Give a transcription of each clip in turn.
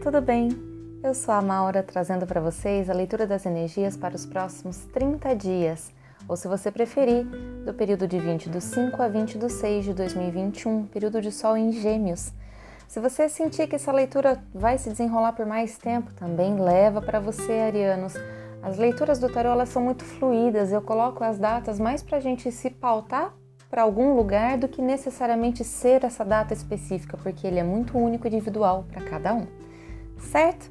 tudo bem? Eu sou a Maura trazendo para vocês a leitura das energias para os próximos 30 dias, ou se você preferir, do período de 20 do 5 a 20 do 6 de 2021, período de Sol em Gêmeos. Se você sentir que essa leitura vai se desenrolar por mais tempo, também leva para você, arianos. As leituras do tarô elas são muito fluídas, eu coloco as datas mais para a gente se pautar para algum lugar do que necessariamente ser essa data específica, porque ele é muito único e individual para cada um. Certo?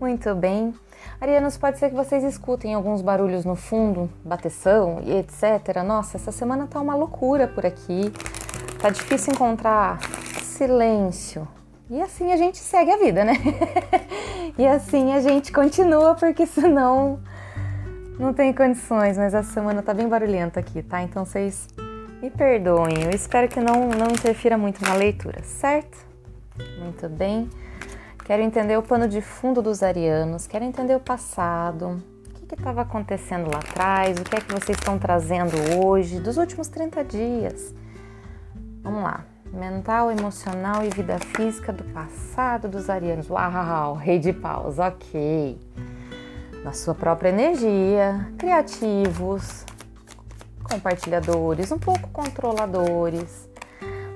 Muito bem. Arianos, pode ser que vocês escutem alguns barulhos no fundo, bateção e etc. Nossa, essa semana tá uma loucura por aqui. Tá difícil encontrar silêncio. E assim a gente segue a vida, né? e assim a gente continua, porque senão não tem condições. Mas essa semana tá bem barulhenta aqui, tá? Então vocês me perdoem, eu espero que não, não interfira muito na leitura, certo? Muito bem. Quero entender o pano de fundo dos arianos, quero entender o passado, o que estava acontecendo lá atrás, o que é que vocês estão trazendo hoje, dos últimos 30 dias. Vamos lá. Mental, emocional e vida física do passado dos arianos. Uau, rei de paus, ok. Na sua própria energia, criativos, compartilhadores, um pouco controladores.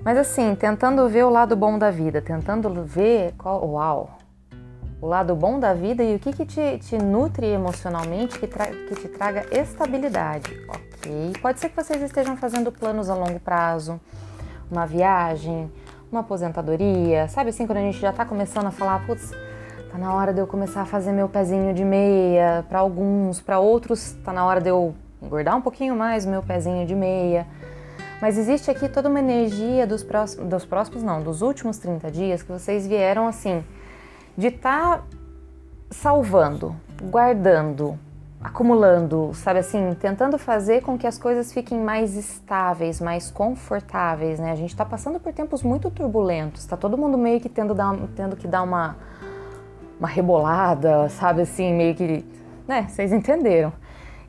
Mas assim, tentando ver o lado bom da vida, tentando ver qual. Uau! O lado bom da vida e o que, que te, te nutre emocionalmente, que, tra, que te traga estabilidade. Ok. Pode ser que vocês estejam fazendo planos a longo prazo, uma viagem, uma aposentadoria, sabe assim, quando a gente já tá começando a falar, putz, tá na hora de eu começar a fazer meu pezinho de meia, para alguns, para outros, tá na hora de eu engordar um pouquinho mais o meu pezinho de meia. Mas existe aqui toda uma energia dos próximos, dos próximos não, dos últimos 30 dias que vocês vieram assim, de estar tá salvando, guardando, acumulando, sabe assim, tentando fazer com que as coisas fiquem mais estáveis, mais confortáveis, né? A gente tá passando por tempos muito turbulentos, tá todo mundo meio que tendo, dar, tendo que dar uma, uma rebolada, sabe assim, meio que, né? Vocês entenderam.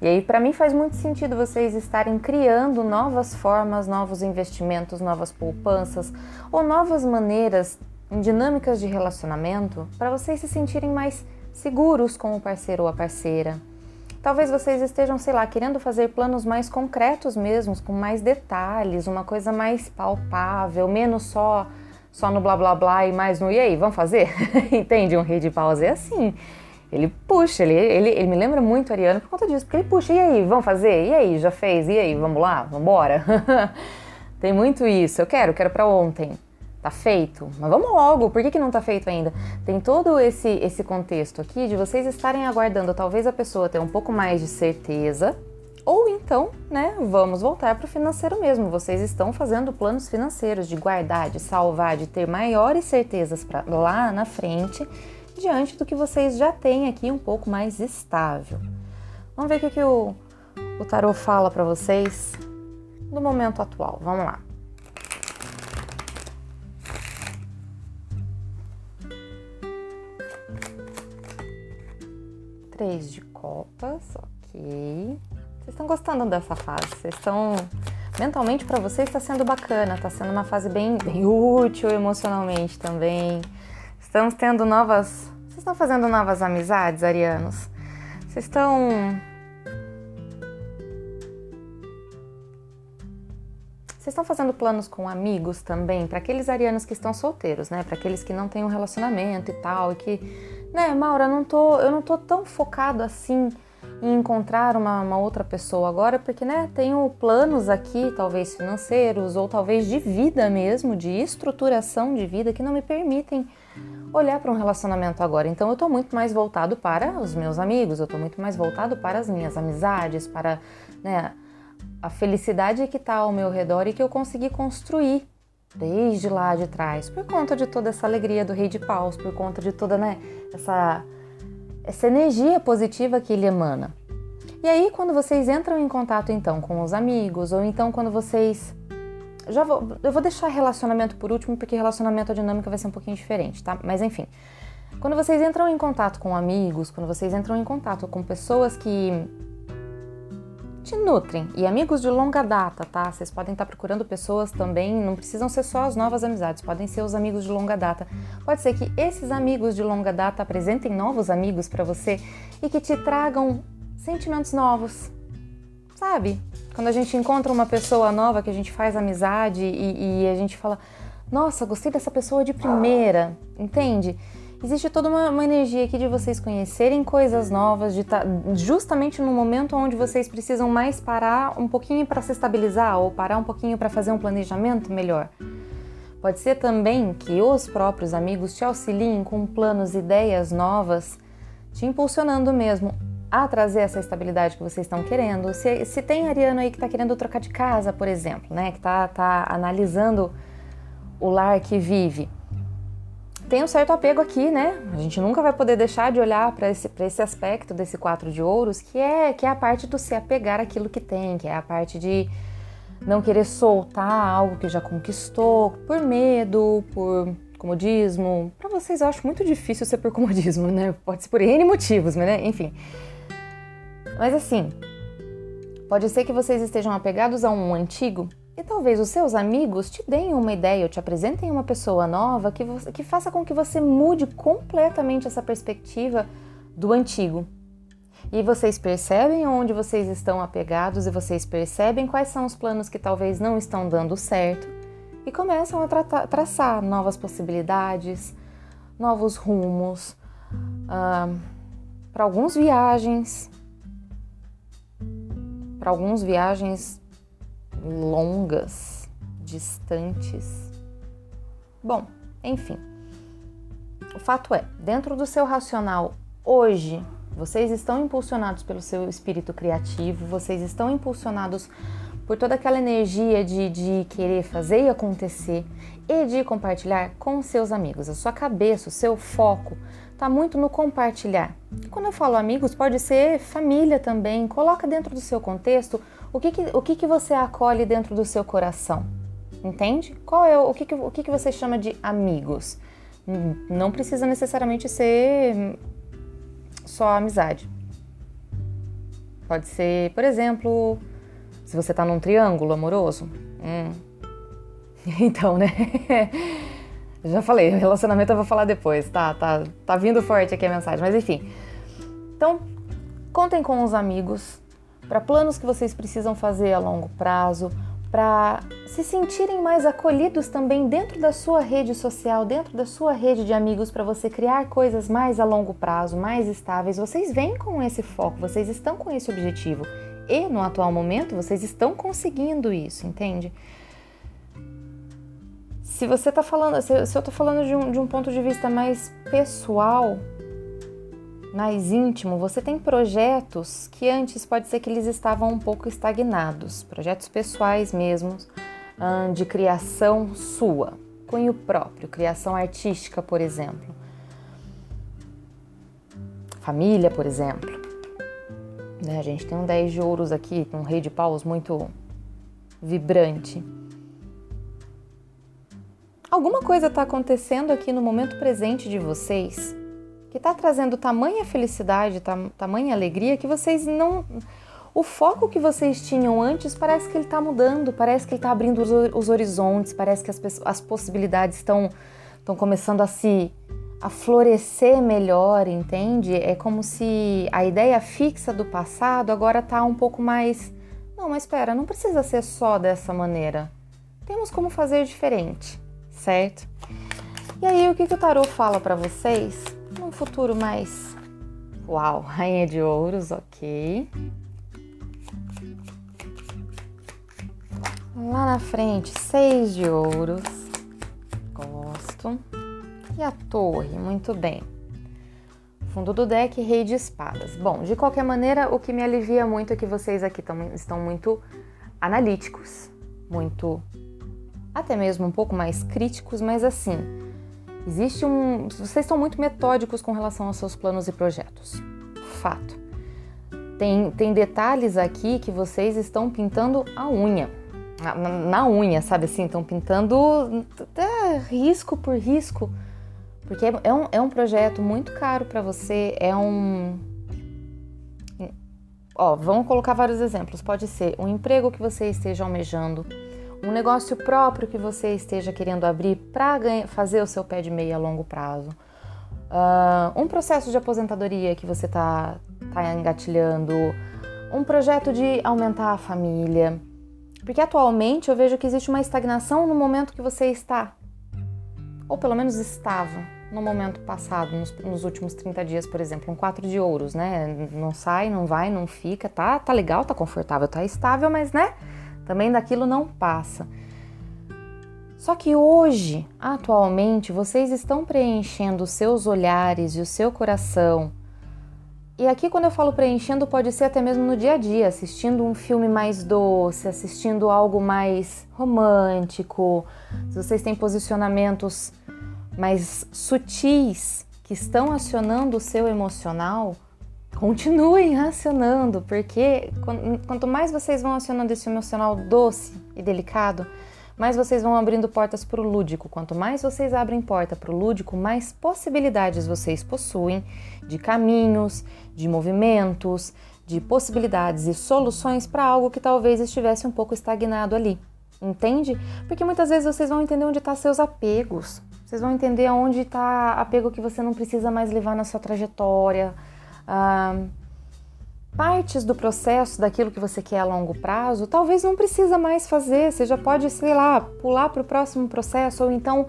E aí, para mim, faz muito sentido vocês estarem criando novas formas, novos investimentos, novas poupanças ou novas maneiras, dinâmicas de relacionamento para vocês se sentirem mais seguros com o parceiro ou a parceira. Talvez vocês estejam, sei lá, querendo fazer planos mais concretos mesmo, com mais detalhes, uma coisa mais palpável, menos só só no blá blá blá e mais no e aí, vamos fazer? Entende? Um rei de paus é assim. Ele puxa, ele, ele, ele me lembra muito Ariano por conta disso, porque ele puxa, e aí, vamos fazer? E aí, já fez? E aí, vamos lá? Vamos embora? Tem muito isso. Eu quero, quero para ontem. Tá feito? Mas vamos logo, por que, que não tá feito ainda? Tem todo esse, esse contexto aqui de vocês estarem aguardando talvez a pessoa ter um pouco mais de certeza, ou então, né, vamos voltar para o financeiro mesmo. Vocês estão fazendo planos financeiros de guardar, de salvar, de ter maiores certezas lá na frente diante do que vocês já têm aqui um pouco mais estável. Vamos ver o que, que o, o tarot fala para vocês no momento atual. Vamos lá. Três de copas, ok. Vocês estão gostando dessa fase? Vocês estão mentalmente para vocês está sendo bacana, está sendo uma fase bem, bem útil emocionalmente também. Estamos tendo novas. Estão fazendo novas amizades, arianos? Vocês estão. Vocês estão fazendo planos com amigos também? Para aqueles arianos que estão solteiros, né? Para aqueles que não têm um relacionamento e tal, e que, né, Maura, não tô, eu não tô tão focado assim em encontrar uma, uma, outra pessoa agora, porque né, tenho planos aqui, talvez financeiros ou talvez de vida mesmo, de estruturação de vida que não me permitem olhar para um relacionamento agora. Então eu estou muito mais voltado para os meus amigos, eu estou muito mais voltado para as minhas amizades, para né, a felicidade que está ao meu redor e que eu consegui construir desde lá de trás, por conta de toda essa alegria do Rei de Paus, por conta de toda né, essa, essa energia positiva que ele emana. E aí, quando vocês entram em contato então com os amigos, ou então quando vocês já vou, eu vou deixar relacionamento por último, porque relacionamento a dinâmica vai ser um pouquinho diferente, tá? Mas enfim, quando vocês entram em contato com amigos, quando vocês entram em contato com pessoas que te nutrem e amigos de longa data, tá? Vocês podem estar procurando pessoas também, não precisam ser só as novas amizades, podem ser os amigos de longa data. Pode ser que esses amigos de longa data apresentem novos amigos para você e que te tragam sentimentos novos. Sabe? Quando a gente encontra uma pessoa nova que a gente faz amizade e, e a gente fala, nossa, gostei dessa pessoa de primeira, entende? Existe toda uma, uma, energia aqui de vocês conhecerem coisas novas, de tá justamente no momento onde vocês precisam mais parar um pouquinho para se estabilizar ou parar um pouquinho para fazer um planejamento melhor. Pode ser também que os próprios amigos te auxiliem com planos, ideias novas, te impulsionando mesmo a trazer essa estabilidade que vocês estão querendo. Se, se tem ariano aí que está querendo trocar de casa, por exemplo, né, que está tá analisando o lar que vive tem um certo apego aqui, né? A gente nunca vai poder deixar de olhar para esse, esse aspecto desse quatro de ouros, que é, que é a parte do se apegar àquilo que tem, que é a parte de não querer soltar algo que já conquistou por medo, por comodismo. Para vocês eu acho muito difícil ser por comodismo, né? Pode ser por N motivos, né? Enfim. Mas assim, pode ser que vocês estejam apegados a um antigo e talvez os seus amigos te deem uma ideia ou te apresentem uma pessoa nova que, você, que faça com que você mude completamente essa perspectiva do antigo. E vocês percebem onde vocês estão apegados e vocês percebem quais são os planos que talvez não estão dando certo e começam a tra traçar novas possibilidades, novos rumos, uh, para alguns viagens, para alguns viagens longas, distantes. Bom, enfim. O fato é, dentro do seu racional hoje, vocês estão impulsionados pelo seu espírito criativo, vocês estão impulsionados por toda aquela energia de, de querer fazer e acontecer e de compartilhar com seus amigos. A sua cabeça, o seu foco está muito no compartilhar. Quando eu falo amigos, pode ser família também. Coloca dentro do seu contexto o que, que, o que, que você acolhe dentro do seu coração? Entende? Qual é o que, que, o que, que você chama de amigos? Não precisa necessariamente ser só amizade. Pode ser, por exemplo, se você está num triângulo amoroso. Hum. Então, né? Já falei, relacionamento eu vou falar depois, tá? Tá, tá vindo forte aqui a mensagem, mas enfim. Então, contem com os amigos, para planos que vocês precisam fazer a longo prazo, para se sentirem mais acolhidos também dentro da sua rede social, dentro da sua rede de amigos, para você criar coisas mais a longo prazo, mais estáveis. Vocês vêm com esse foco, vocês estão com esse objetivo. E no atual momento vocês estão conseguindo isso, entende? Se você está falando, se eu estou falando de um, de um ponto de vista mais pessoal, mais íntimo, você tem projetos que antes pode ser que eles estavam um pouco estagnados, projetos pessoais mesmo, de criação sua, cunho próprio, criação artística, por exemplo. Família, por exemplo. Né, a gente tem um 10 de ouros aqui, um rei de paus muito vibrante. Alguma coisa está acontecendo aqui no momento presente de vocês que está trazendo tamanha felicidade, tamanha alegria que vocês não. O foco que vocês tinham antes parece que ele está mudando, parece que ele está abrindo os, horizontes, parece que as, as possibilidades estão estão começando a se a florescer melhor, entende? É como se a ideia fixa do passado agora está um pouco mais. Não, mas espera, não precisa ser só dessa maneira. Temos como fazer diferente, certo? E aí, o que, que o tarot fala para vocês? num futuro mais. Uau, rainha de ouros, ok. Lá na frente, seis de ouros. Gosto. E a torre, muito bem. Fundo do deck, rei de espadas. Bom, de qualquer maneira, o que me alivia muito é que vocês aqui tão, estão muito analíticos, muito até mesmo um pouco mais críticos, mas assim, Existe um. Vocês estão muito metódicos com relação aos seus planos e projetos. Fato. Tem, tem detalhes aqui que vocês estão pintando a unha. Na, na unha, sabe assim? Estão pintando é, risco por risco. Porque é, é um, é um projeto muito caro para você, é um. ó, vamos colocar vários exemplos. Pode ser um emprego que você esteja almejando, um negócio próprio que você esteja querendo abrir para fazer o seu pé de meia a longo prazo, uh, um processo de aposentadoria que você está tá engatilhando, um projeto de aumentar a família. Porque atualmente eu vejo que existe uma estagnação no momento que você está, ou pelo menos estava no momento passado, nos, nos, últimos 30 dias, por exemplo, um 4 de ouros, né? Não sai, não vai, não fica, tá, tá legal, tá confortável, tá estável, mas né? Também daquilo não passa. Só que hoje, atualmente, vocês estão preenchendo os seus olhares e o seu coração. E aqui, quando eu falo preenchendo, pode ser até mesmo no dia a dia, assistindo um filme mais doce, assistindo algo mais romântico. Se vocês têm posicionamentos mais sutis que estão acionando o seu emocional, continuem acionando, porque quanto mais vocês vão acionando esse emocional doce e delicado, mais vocês vão abrindo portas para o lúdico. Quanto mais vocês abrem porta para o lúdico, mais possibilidades vocês possuem de caminhos, de movimentos, de possibilidades e soluções para algo que talvez estivesse um pouco estagnado ali. Entende? Porque muitas vezes vocês vão entender onde estão tá seus apegos, vocês vão entender aonde está apego que você não precisa mais levar na sua trajetória. Partes do processo daquilo que você quer a longo prazo, talvez não precisa mais fazer. Você já pode, sei lá, pular para o próximo processo ou então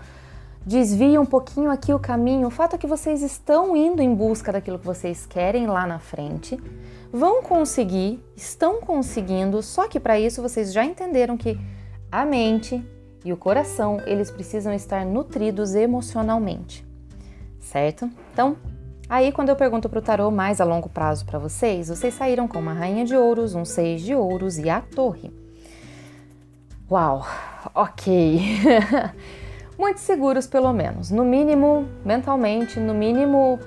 desvia um pouquinho aqui o caminho. O fato é que vocês estão indo em busca daquilo que vocês querem lá na frente. Vão conseguir, estão conseguindo, só que para isso vocês já entenderam que a mente e o coração, eles precisam estar nutridos emocionalmente, certo? Então, aí quando eu pergunto para o tarô mais a longo prazo para vocês, vocês saíram com uma rainha de ouros, um seis de ouros e a torre. Uau, ok. Muito seguros, pelo menos. No mínimo, mentalmente, no mínimo,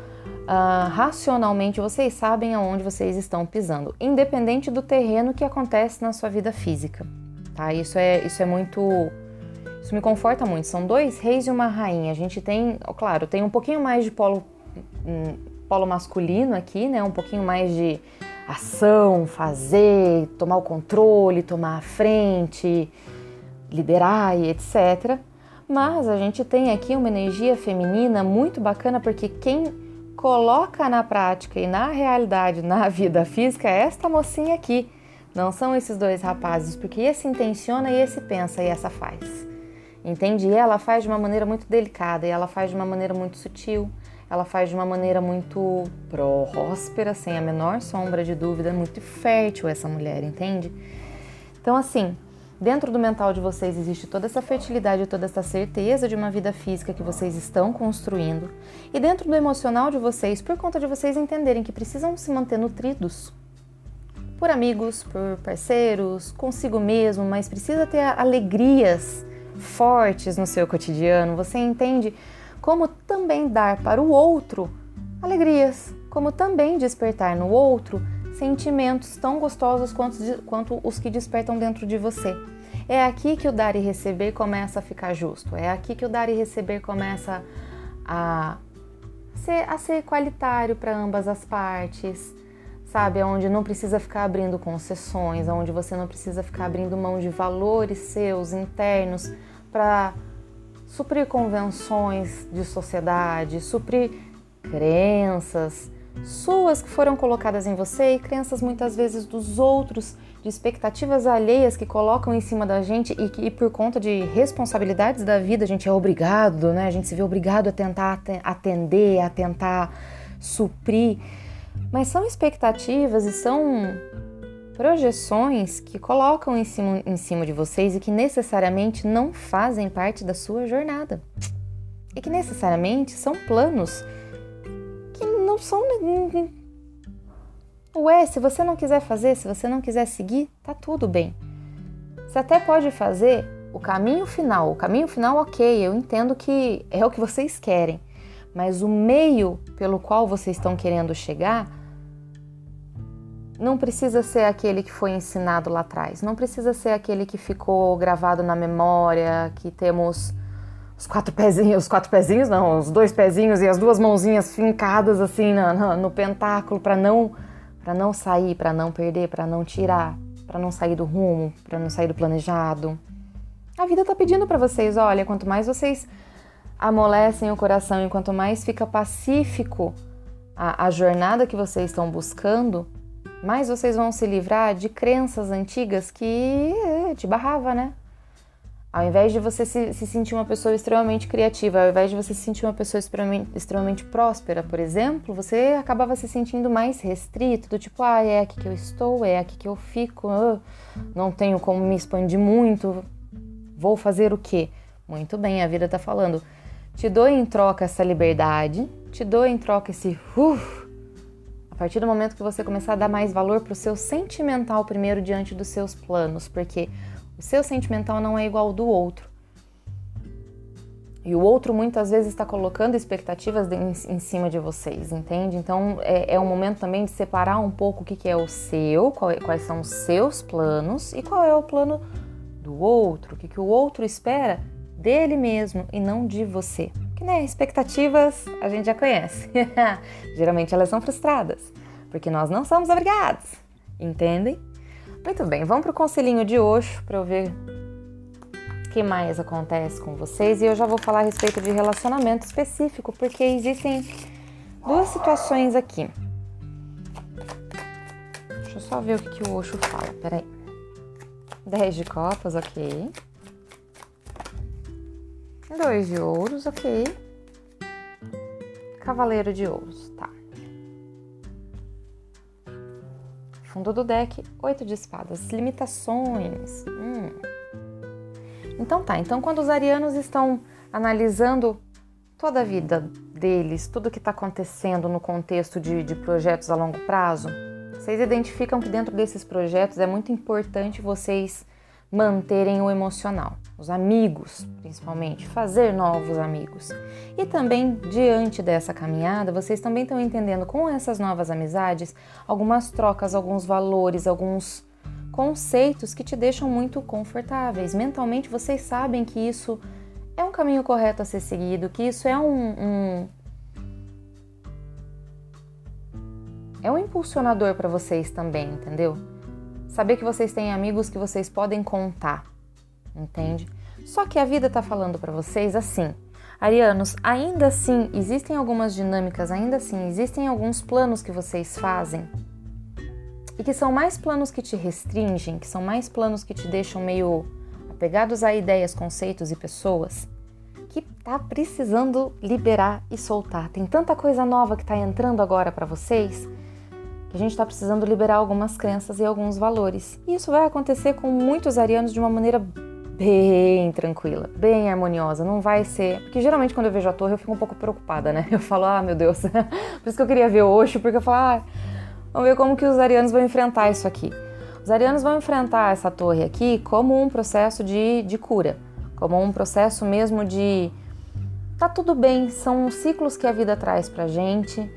uh, racionalmente, vocês sabem aonde vocês estão pisando, independente do terreno que acontece na sua vida física. Tá? Isso é, isso é muito isso me conforta muito. São dois reis e uma rainha. A gente tem, claro, tem um pouquinho mais de polo, polo masculino aqui, né? Um pouquinho mais de ação, fazer, tomar o controle, tomar a frente, liderar e etc. Mas a gente tem aqui uma energia feminina muito bacana porque quem coloca na prática e na realidade, na vida física, é esta mocinha aqui. Não são esses dois rapazes, porque esse intenciona e esse pensa e essa faz entende? E ela faz de uma maneira muito delicada, e ela faz de uma maneira muito sutil, ela faz de uma maneira muito próspera, sem a menor sombra de dúvida, muito fértil essa mulher, entende? Então, assim, dentro do mental de vocês existe toda essa fertilidade, toda essa certeza de uma vida física que vocês estão construindo, e dentro do emocional de vocês, por conta de vocês entenderem que precisam se manter nutridos por amigos, por parceiros, consigo mesmo, mas precisa ter alegrias fortes no seu cotidiano, você entende como também dar para o outro alegrias, como também despertar no outro sentimentos tão gostosos quanto, quanto os que despertam dentro de você. É aqui que o dar e receber começa a ficar justo, é aqui que o dar e receber começa a ser, a ser qualitário para ambas as partes sabe? Onde não precisa ficar abrindo concessões, onde você não precisa ficar abrindo mão de valores seus internos para suprir convenções de sociedade, suprir crenças suas que foram colocadas em você e crenças muitas vezes dos outros, de expectativas alheias que colocam em cima da gente e que e por conta de responsabilidades da vida a gente é obrigado, né? A gente se vê obrigado a tentar atender, a tentar suprir. Mas são expectativas e são projeções que colocam em cima, em cima de vocês e que necessariamente não fazem parte da sua jornada. E que necessariamente são planos que não são. Ué, se você não quiser fazer, se você não quiser seguir, tá tudo bem. Você até pode fazer o caminho final. O caminho final, ok, eu entendo que é o que vocês querem, mas o meio pelo qual vocês estão querendo chegar não precisa ser aquele que foi ensinado lá atrás, não precisa ser aquele que ficou gravado na memória, que temos os quatro pezinhos, os quatro pezinhos não, os dois pezinhos e as duas mãozinhas fincadas assim no, no, no pentáculo para não para não sair, para não perder, para não tirar, para não sair do rumo, para não sair do planejado. A vida tá pedindo para vocês, olha, quanto mais vocês amolecem o coração e quanto mais fica pacífico a, a jornada que vocês estão buscando, mais vocês vão se livrar de crenças antigas que eh, te barrava, né? Ao invés de você se, se, sentir uma pessoa extremamente criativa, ao invés de você se sentir uma pessoa extremamente, extremamente próspera, por exemplo, você acabava se sentindo mais restrito, do tipo, ah, é aqui que eu estou, é aqui que eu fico, ah, não tenho como me expandir muito, vou fazer o quê? Muito bem, a vida tá falando. Te dou em troca essa liberdade, te dou em troca esse uh, a partir do momento que você começar a dar mais valor para o seu sentimental primeiro diante dos seus planos, porque o seu sentimental não é igual ao do outro. E o outro muitas vezes está colocando expectativas em, cima de vocês, entende? Então é, é um momento também de separar um pouco o que, que é o seu, é, quais são os seus planos e qual é o plano do outro, o que, que o outro espera dele mesmo e não de você. Né, expectativas a gente já conhece. Geralmente elas são frustradas, porque nós não somos obrigados, entendem? Muito bem, vamos para o conselhinho de hoje para eu ver o que mais acontece com vocês e eu já vou falar a respeito de relacionamento específico, porque existem duas situações aqui. Deixa eu só ver o que, que o Osho fala, peraí. 10 de copas, ok. Dois de ouros, ok. Cavaleiro de ouros, tá. fundo do deck, oito de espadas, limitações. Hum. Então tá, então quando os arianos estão analisando toda a vida deles, tudo que está acontecendo no contexto de, de projetos a longo prazo, vocês identificam que dentro desses projetos é muito importante vocês manterem o emocional, os amigos, principalmente, fazer novos amigos. E também, diante dessa caminhada, vocês também estão entendendo com essas novas amizades algumas trocas, alguns valores, alguns conceitos que te deixam muito confortáveis. Mentalmente, vocês sabem que isso é um caminho correto a ser seguido, que isso é um, um é um impulsionador para vocês também, entendeu? Saber que vocês têm amigos que vocês podem contar, entende? Só que a vida tá falando para vocês assim. Arianos, ainda assim existem algumas dinâmicas, ainda assim existem alguns planos que vocês fazem e que são mais planos que te restringem, que são mais planos que te deixam meio apegados a ideias, conceitos e pessoas, que tá precisando liberar e soltar. Tem tanta coisa nova que tá entrando agora para vocês a gente está precisando liberar algumas crenças e alguns valores. E isso vai acontecer com muitos arianos de uma maneira bem tranquila, bem harmoniosa. Não vai ser. Porque geralmente quando eu vejo a torre eu fico um pouco preocupada, né? Eu falo, ah, meu Deus. Por isso que eu queria ver hoje, porque eu falo, ah, vamos ver como que os arianos vão enfrentar isso aqui. Os arianos vão enfrentar essa torre aqui como um processo de, de cura, como um processo mesmo de. Tá tudo bem, são ciclos que a vida traz pra gente.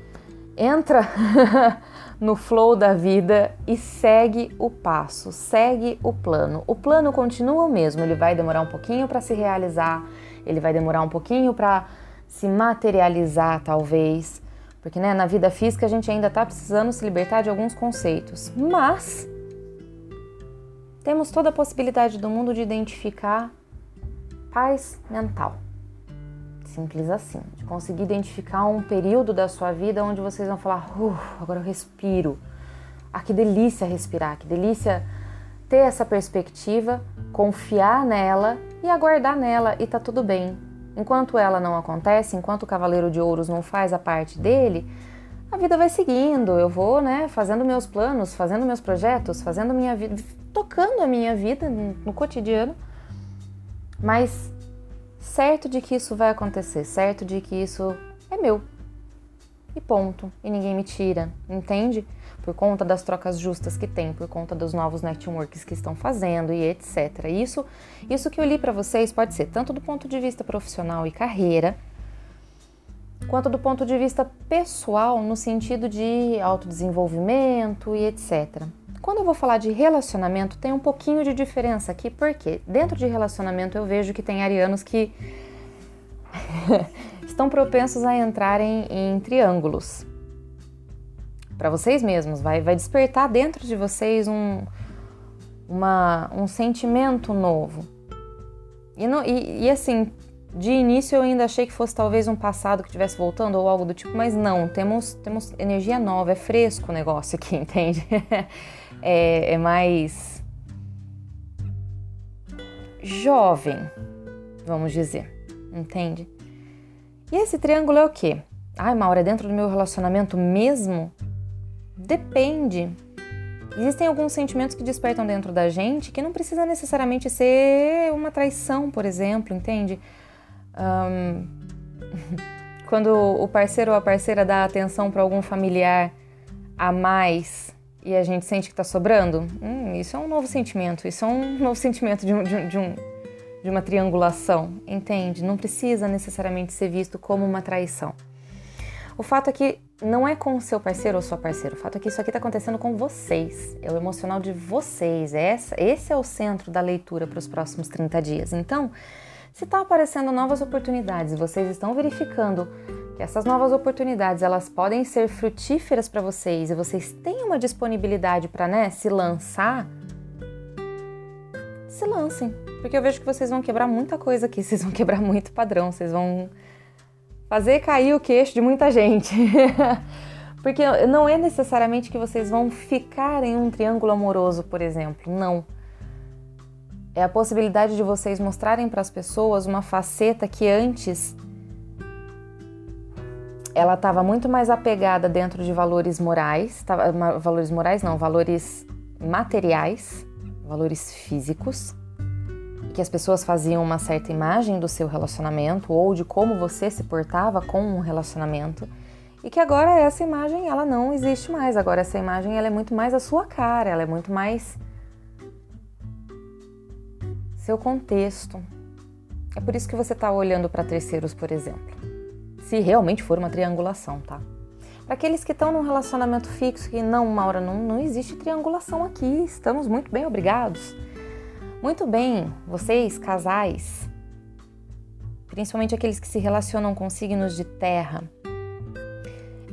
Entra no flow da vida e segue o passo, segue o plano. O plano continua o mesmo, ele vai demorar um pouquinho para se realizar, ele vai demorar um pouquinho para se materializar, talvez, porque né, na vida física a gente ainda está precisando se libertar de alguns conceitos, mas temos toda a possibilidade do mundo de identificar paz mental. Simples assim. De conseguir identificar um período da sua vida onde vocês vão falar: agora eu respiro. Ah, que delícia respirar, que delícia ter essa perspectiva, confiar nela e aguardar nela e tá tudo bem. Enquanto ela não acontece, enquanto o Cavaleiro de Ouros não faz a parte dele, a vida vai seguindo. Eu vou, né, fazendo meus planos, fazendo meus projetos, fazendo minha vida, tocando a minha vida no cotidiano. Mas certo de que isso vai acontecer, certo de que isso é meu. E ponto. E ninguém me tira, entende? Por conta das trocas justas que tem, por conta dos novos networks que estão fazendo e etc. Isso, isso que eu li para vocês pode ser tanto do ponto de vista profissional e carreira, quanto do ponto de vista pessoal, no sentido de autodesenvolvimento e etc. Quando eu vou falar de relacionamento, tem um pouquinho de diferença aqui, porque dentro de relacionamento eu vejo que tem arianos que estão propensos a entrarem em triângulos. para vocês mesmos, vai, vai despertar dentro de vocês um, uma, um sentimento novo. E, não, e, e assim, de início eu ainda achei que fosse talvez um passado que estivesse voltando ou algo do tipo, mas não, temos, temos energia nova, é fresco o negócio aqui, entende? É, é mais jovem, vamos dizer, entende? E esse triângulo é o quê? Ai, Maura, é dentro do meu relacionamento mesmo? Depende. Existem alguns sentimentos que despertam dentro da gente que não precisa necessariamente ser uma traição, por exemplo, entende? Um, quando o parceiro ou a parceira dá atenção para algum familiar a mais e a gente sente que está sobrando, hum, isso é um novo sentimento. Isso é um novo sentimento de, de, de, um, de uma triangulação, entende? Não precisa necessariamente ser visto como uma traição. O fato é que não é com o seu parceiro ou sua parceira. O fato é que isso aqui está acontecendo com vocês. É o emocional de vocês. É essa, esse é o centro da leitura para os próximos 30 dias. Então, se está aparecendo novas oportunidades e vocês estão verificando que essas novas oportunidades elas podem ser frutíferas para vocês e vocês têm uma disponibilidade para né, se lançar, se lancem. Porque eu vejo que vocês vão quebrar muita coisa aqui, vocês vão quebrar muito padrão, vocês vão fazer cair o queixo de muita gente. Porque não é necessariamente que vocês vão ficar em um triângulo amoroso, por exemplo. Não é a possibilidade de vocês mostrarem para as pessoas uma faceta que antes ela estava muito mais apegada dentro de valores morais, valores morais não, valores materiais, valores físicos, que as pessoas faziam uma certa imagem do seu relacionamento ou de como você se portava com um relacionamento e que agora essa imagem ela não existe mais. Agora essa imagem ela é muito mais a sua cara, ela é muito mais seu contexto. É por isso que você está olhando para terceiros, por exemplo. Se realmente for uma triangulação, tá? Para aqueles que estão num relacionamento fixo, que não, Maura, não, não existe triangulação aqui, estamos muito bem, obrigados. Muito bem, vocês, casais, principalmente aqueles que se relacionam com signos de terra,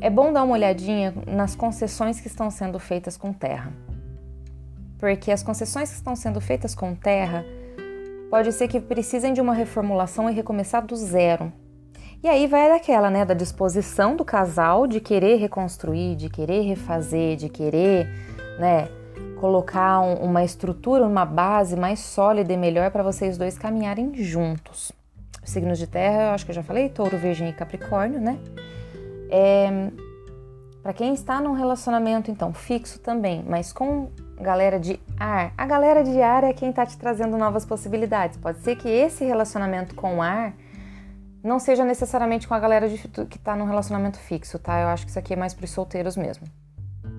é bom dar uma olhadinha nas concessões que estão sendo feitas com terra. Porque as concessões que estão sendo feitas com terra pode ser que precisem de uma reformulação e recomeçar do zero. E aí vai daquela, né, da disposição do casal de querer reconstruir, de querer refazer, de querer, né, colocar um, uma estrutura, uma base mais sólida e melhor para vocês dois caminharem juntos. Os signos de terra, eu acho que eu já falei, touro, virgem e capricórnio, né? É, para quem está num relacionamento, então, fixo também, mas com galera de ar, a galera de ar é quem está te trazendo novas possibilidades. Pode ser que esse relacionamento com ar não seja necessariamente com a galera de, que está num relacionamento fixo, tá? Eu acho que isso aqui é mais para os solteiros mesmo.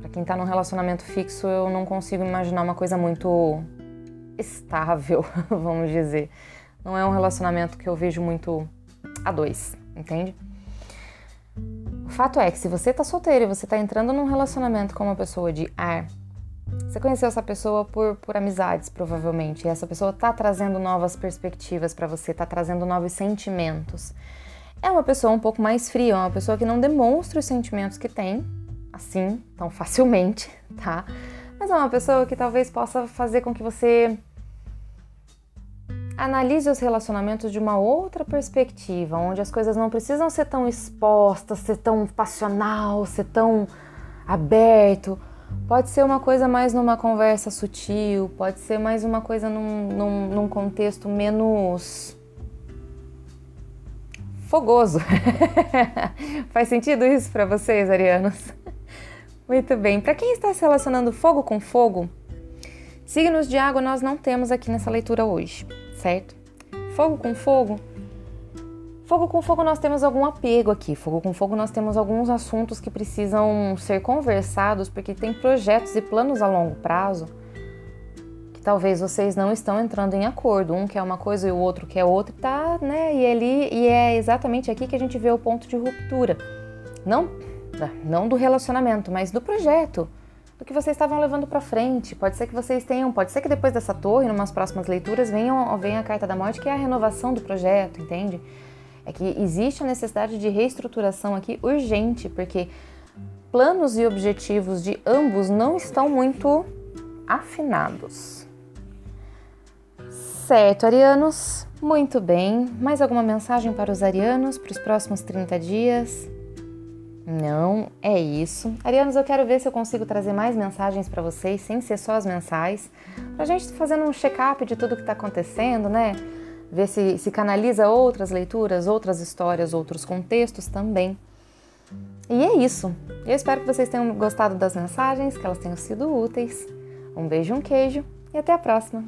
Para quem está num relacionamento fixo, eu não consigo imaginar uma coisa muito estável, vamos dizer. Não é um relacionamento que eu vejo muito a dois, entende? O fato é que se você está solteiro e você está entrando num relacionamento com uma pessoa de ar, você conheceu essa pessoa por, por amizades, provavelmente, e essa pessoa está trazendo novas perspectivas para você, está trazendo novos sentimentos. É uma pessoa um pouco mais fria, uma pessoa que não demonstra os sentimentos que tem, assim, tão facilmente, tá? Mas é uma pessoa que talvez possa fazer com que você analise os relacionamentos de uma outra perspectiva, onde as coisas não precisam ser tão expostas, ser tão passional, ser tão aberto Pode ser uma coisa mais numa conversa sutil, pode ser mais uma coisa num, num, num contexto menos fogoso. Faz sentido isso para vocês, arianos? Muito bem. Para quem está se relacionando fogo com fogo, signos de água nós não temos aqui nessa leitura hoje, certo? Fogo com fogo Fogo com fogo nós temos algum apego aqui. Fogo com fogo nós temos alguns assuntos que precisam ser conversados porque tem projetos e planos a longo prazo que talvez vocês não estão entrando em acordo. Um quer uma coisa e o outro quer outra, tá, né? E ali e é exatamente aqui que a gente vê o ponto de ruptura. Não não do relacionamento, mas do projeto, do que vocês estavam levando para frente. Pode ser que vocês tenham, pode ser que depois dessa torre, em umas próximas leituras, venham, venha a carta da morte, que é a renovação do projeto, entende? É que existe a necessidade de reestruturação aqui urgente, porque planos e objetivos de ambos não estão muito afinados. Certo, arianos, muito bem. Mais alguma mensagem para os arianos para os próximos 30 dias? Não, é isso. Arianos, eu quero ver se eu consigo trazer mais mensagens para vocês, sem ser só as mensais, para a gente fazendo um check-up de tudo que está acontecendo, né? Ver se, se canaliza outras leituras, outras histórias, outros contextos também. E é isso. Eu espero que vocês tenham gostado das mensagens, que elas tenham sido úteis. Um beijo, um queijo e até a próxima!